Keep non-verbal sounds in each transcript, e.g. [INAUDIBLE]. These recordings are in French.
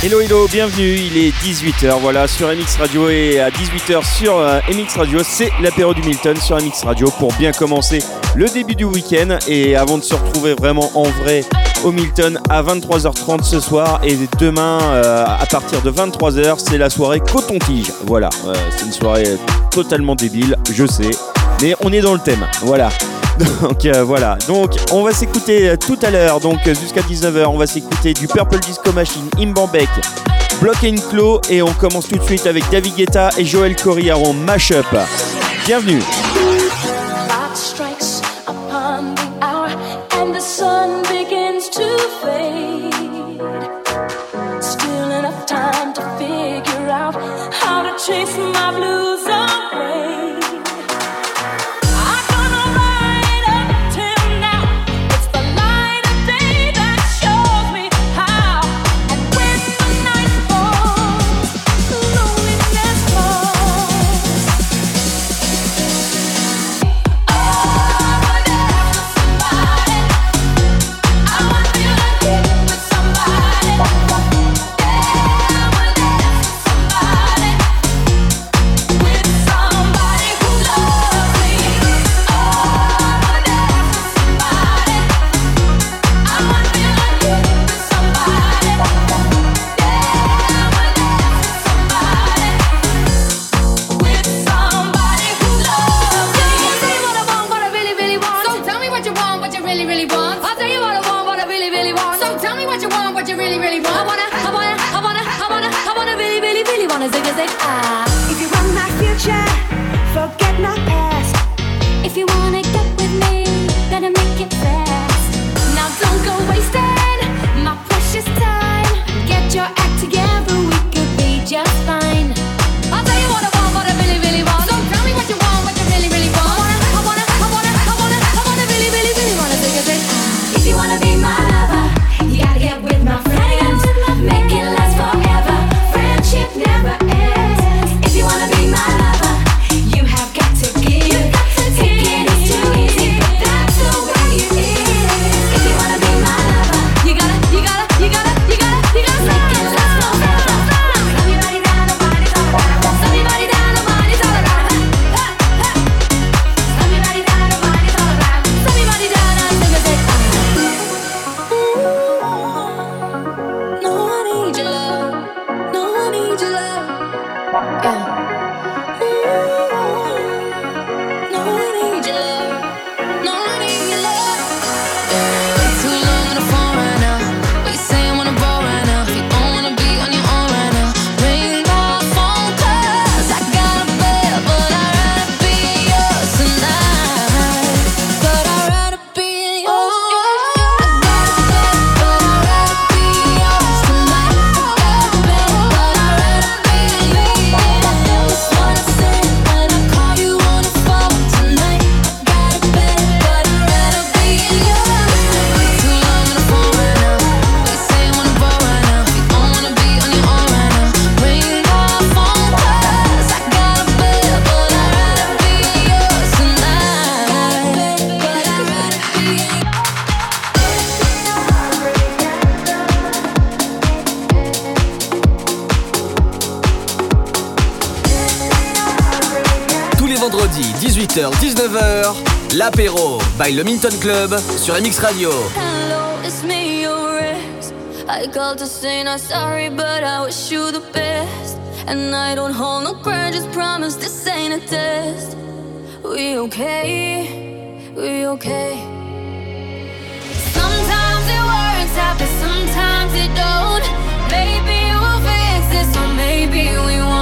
Hello hello, bienvenue, il est 18h voilà sur MX Radio et à 18h sur euh, MX Radio c'est l'apéro du Milton sur MX Radio pour bien commencer le début du week-end et avant de se retrouver vraiment en vrai au Milton à 23h30 ce soir et demain euh, à partir de 23h c'est la soirée Coton-Tige. Voilà, euh, c'est une soirée totalement débile, je sais, mais on est dans le thème, voilà. Donc euh, voilà. Donc on va s'écouter euh, tout à l'heure, donc euh, jusqu'à 19h, on va s'écouter du Purple Disco Machine, Imbambek, Block and Claw et on commence tout de suite avec David Guetta et Joël Corriaron Mashup. Bienvenue. chase my blue L'apéro by le Milton Club sur MX Radio. Hello, it's me, your ex. I called to say not sorry, but I wish you the best. And I don't hold no grudges, promise this ain't a test. We okay? We okay? Sometimes it works out, but sometimes it don't. Maybe we'll fix this, or maybe we won't.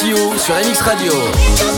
Sur MX Radio.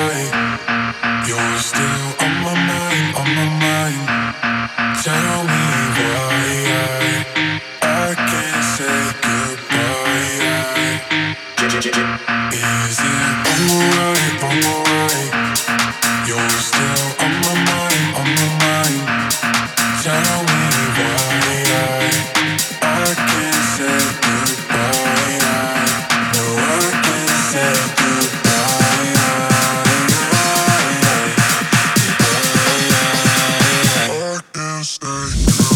I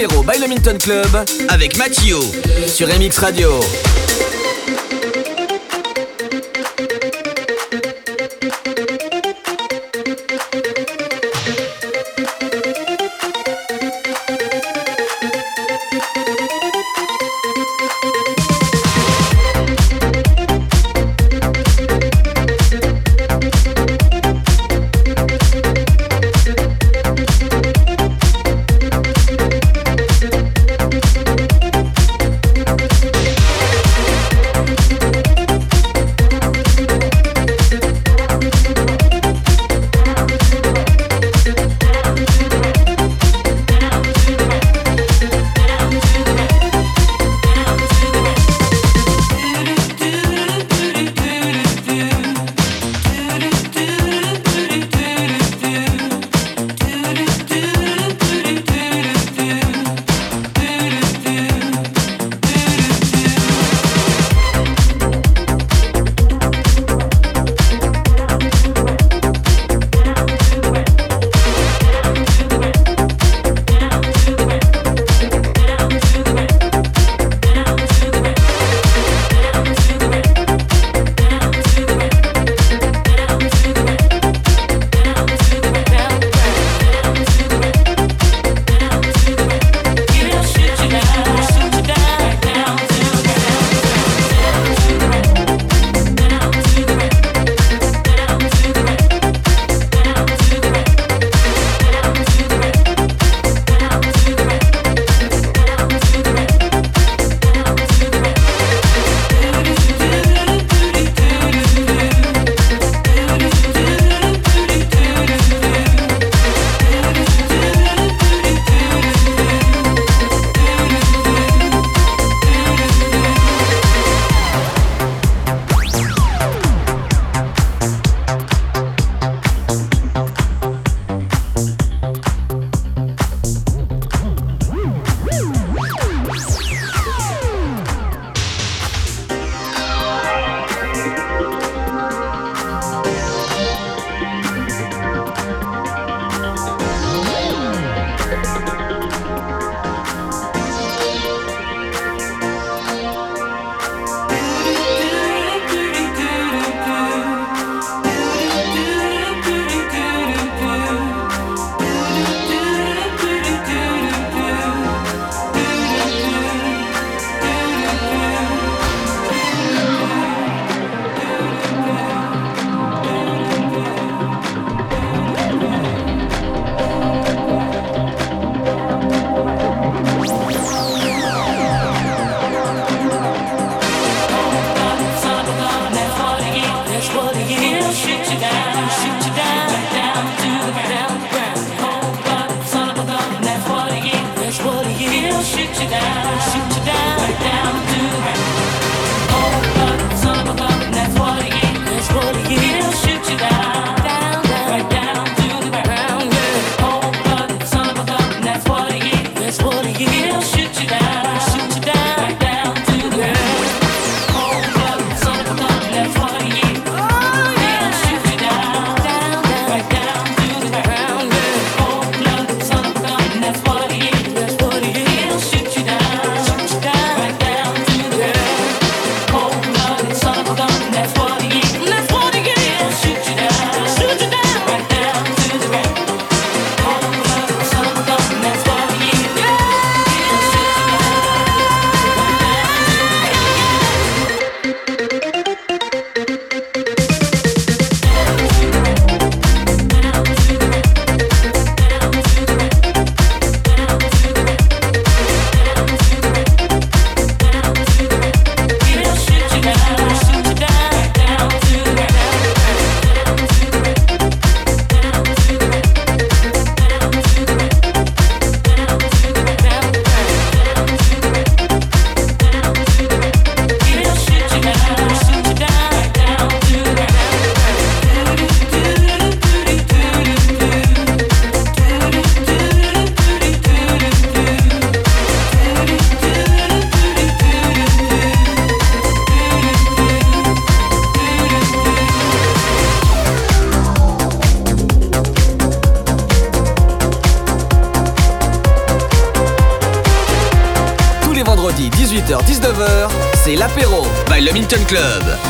l'apéro by le Club avec Mathieu sur MX Radio.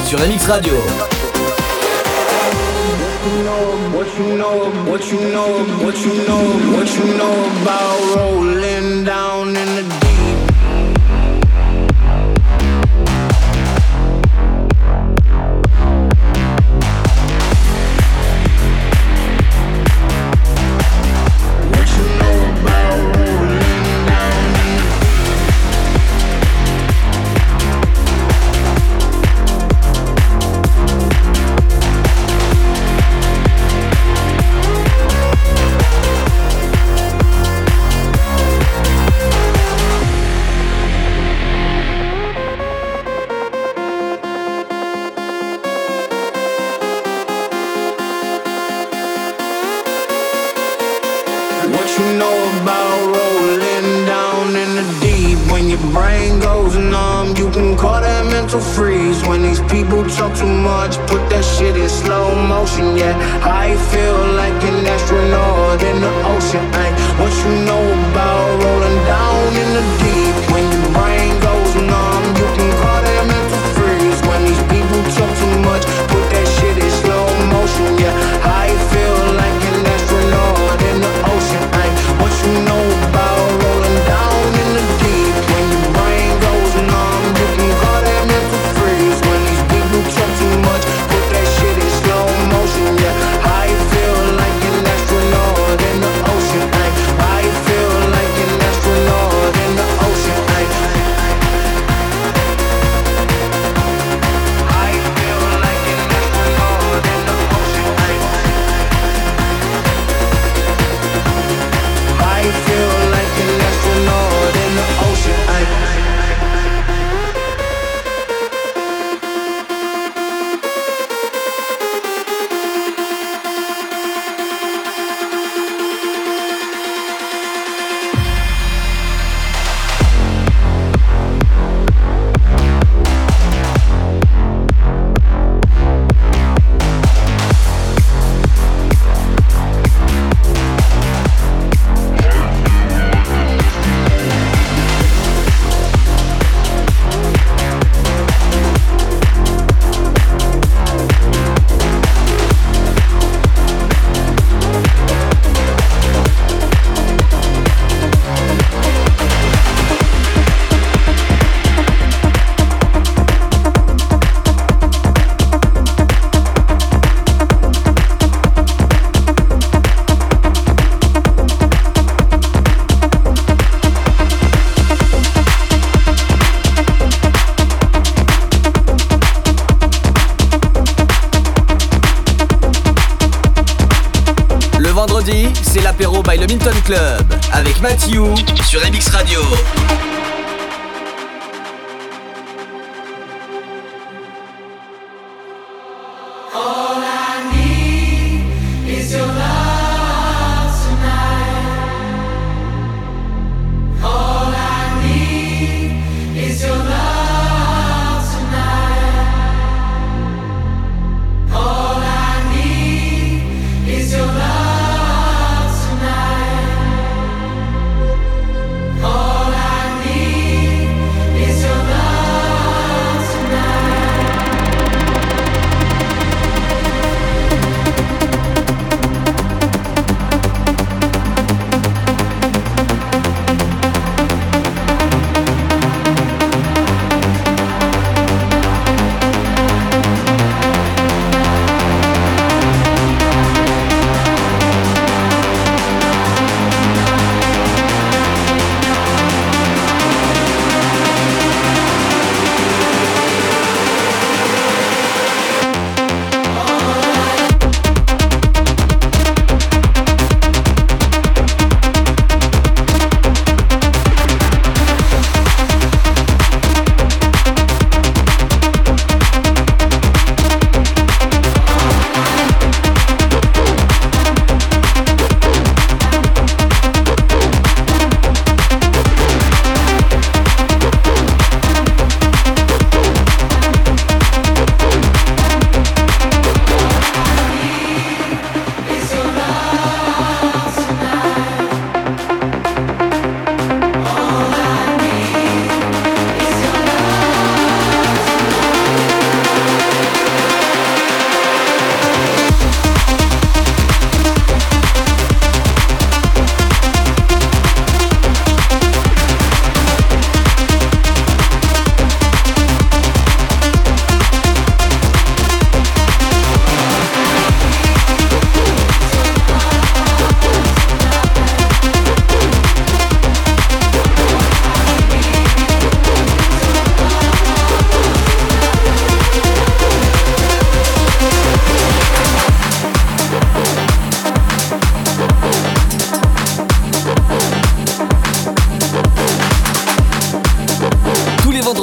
sur MX Radio. What you know, what you know, what you know, what you know about rolling down in the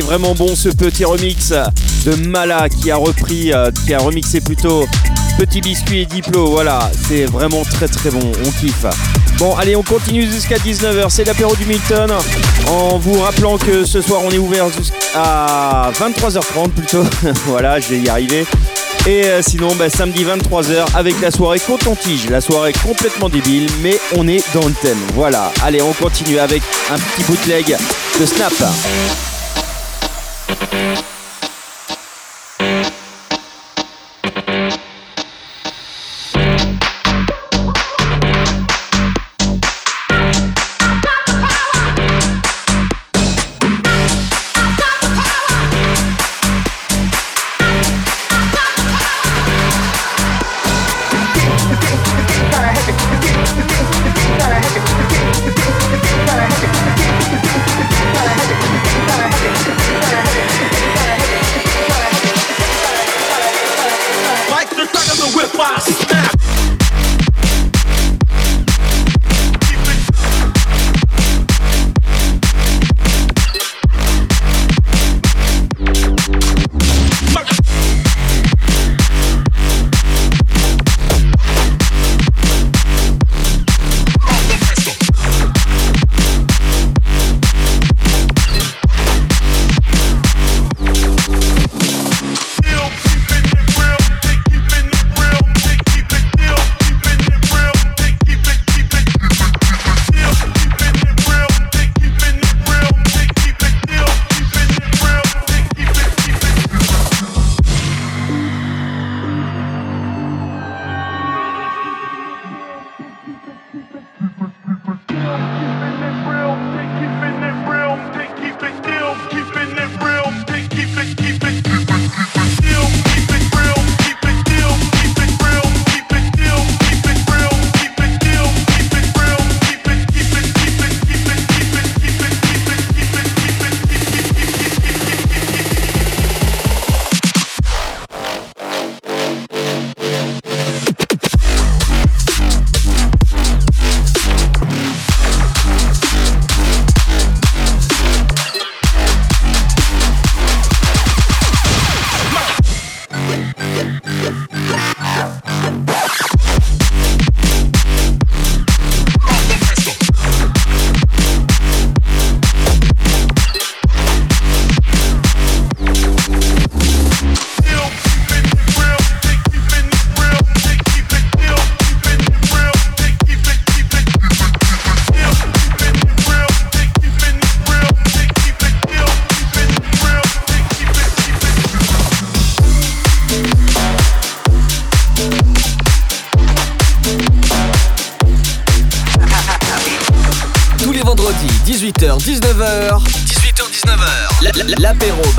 Vraiment bon ce petit remix de Mala qui a repris, euh, qui a remixé plutôt Petit Biscuit et Diplo. Voilà, c'est vraiment très très bon, on kiffe. Bon, allez, on continue jusqu'à 19h. C'est l'apéro du Milton. En vous rappelant que ce soir on est ouvert jusqu'à 23h30 plutôt. [LAUGHS] voilà, je vais y arriver. Et euh, sinon, bah, samedi 23h avec la soirée Coton-Tige. La soirée complètement débile, mais on est dans le thème. Voilà, allez, on continue avec un petit bootleg de Snap. thank you.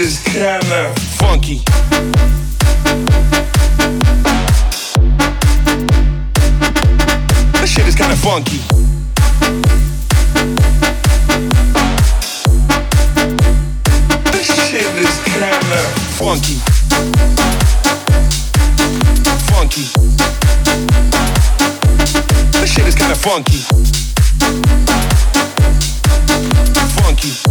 Is kinda funky. This shit is kinda funky. This shit is kinda funky. Funky. This shit is kinda funky. Funky.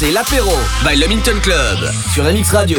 c'est l'apéro by Le Minton Club sur MX Radio.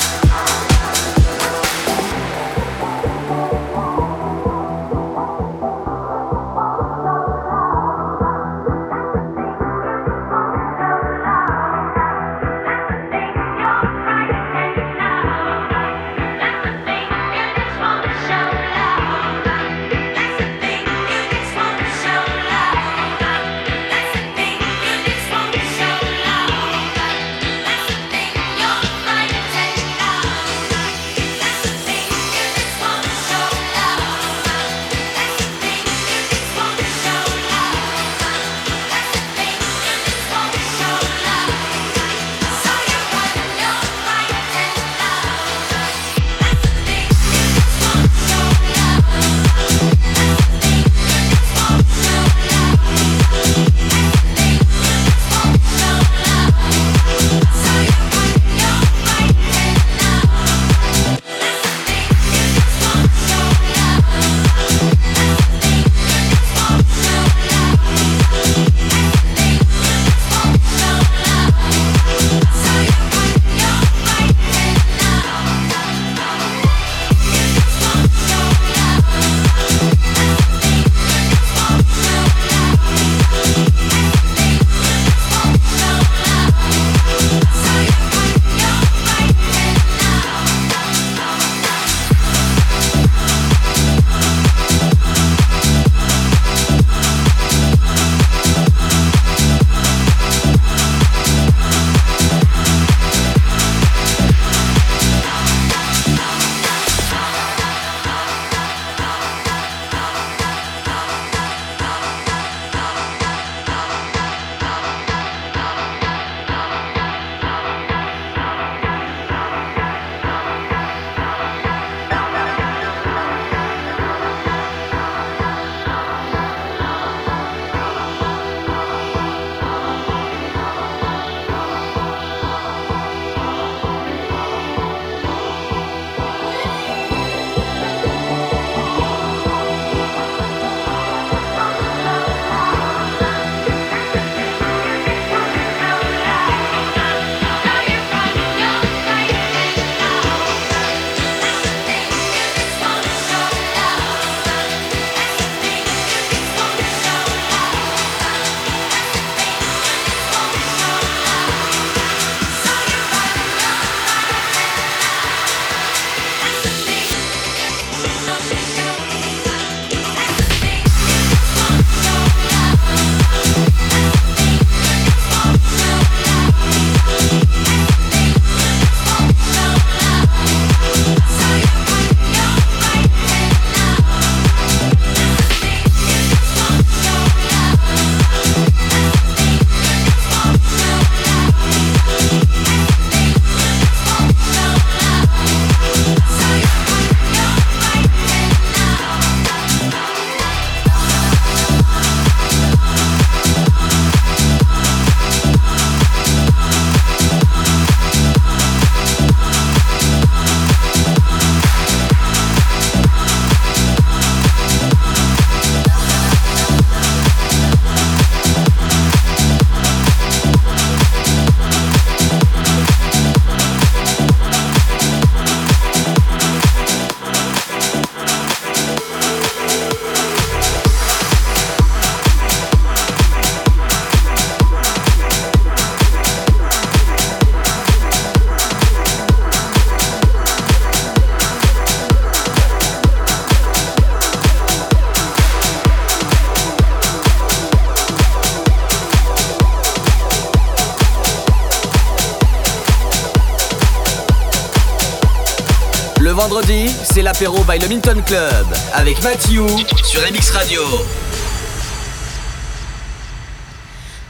vendredi, c'est l'apéro by le Minton Club avec Mathieu sur MX Radio.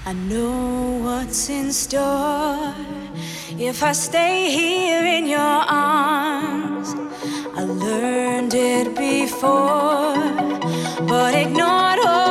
I know what's in store if I stay here in your arms. I learned it before, but ignored all.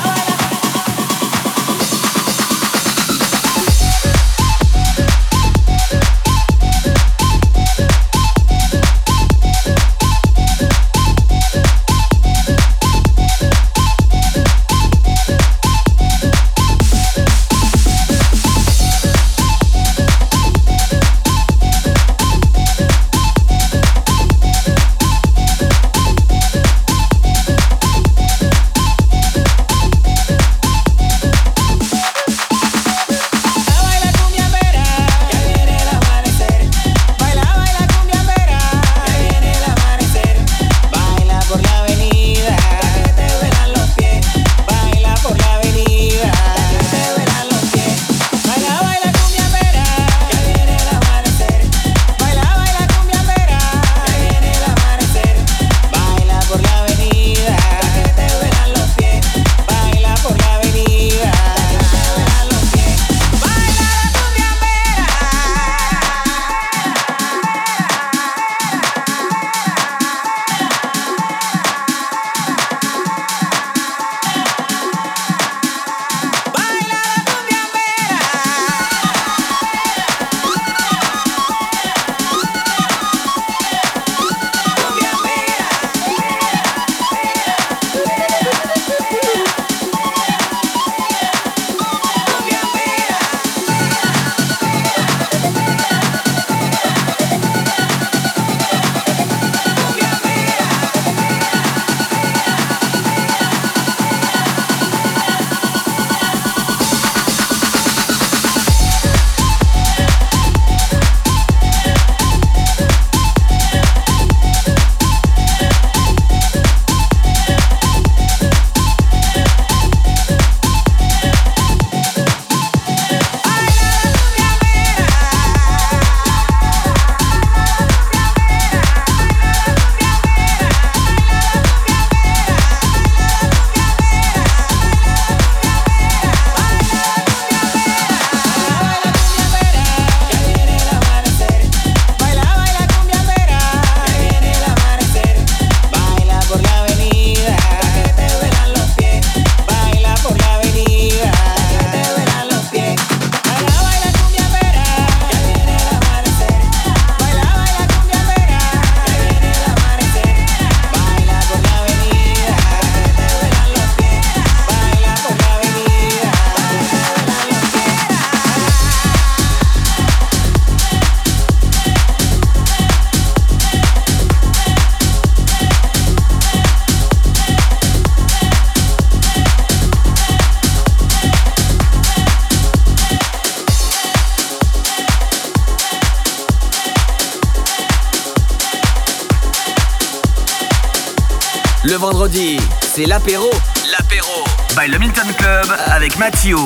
C'est l'apéro. L'apéro by le Milton Club avec Mathieu.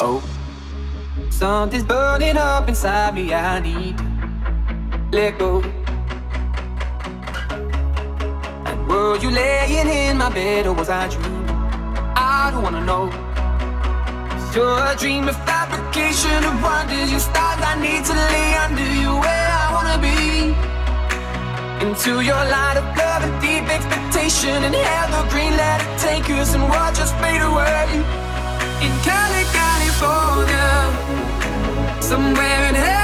Oh, something's burning up inside me. I need let go. And were you laying in my bed or was I dreaming? I don't wanna know. You're a dream of fabrication of wonders. You stars I need to lay under you Into your light of love and deep expectation and evergreen. Let it take us and watch us fade away. In Cali, California, somewhere in heaven,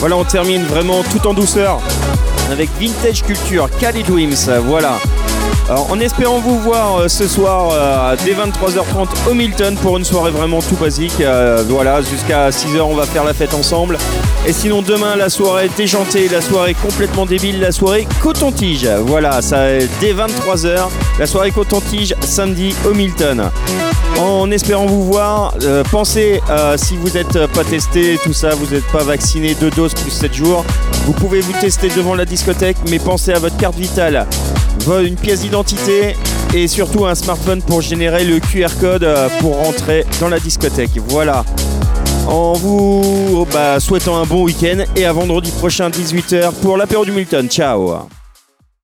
Voilà, on termine vraiment tout en douceur avec Vintage Culture, Cali Dreams. Voilà. Alors, en espérant vous voir euh, ce soir euh, dès 23h30 au Milton pour une soirée vraiment tout basique. Euh, voilà, jusqu'à 6h, on va faire la fête ensemble. Et sinon, demain, la soirée déjantée, la soirée complètement débile, la soirée coton-tige. Voilà, ça dès 23h, la soirée coton-tige samedi au. En espérant vous voir, euh, pensez euh, si vous n'êtes pas testé, tout ça, vous n'êtes pas vacciné, deux doses plus 7 jours, vous pouvez vous tester devant la discothèque, mais pensez à votre carte vitale, une pièce d'identité et surtout un smartphone pour générer le QR code euh, pour rentrer dans la discothèque. Voilà. En vous bah, souhaitant un bon week-end et à vendredi prochain 18h pour l'apéro du Milton. Ciao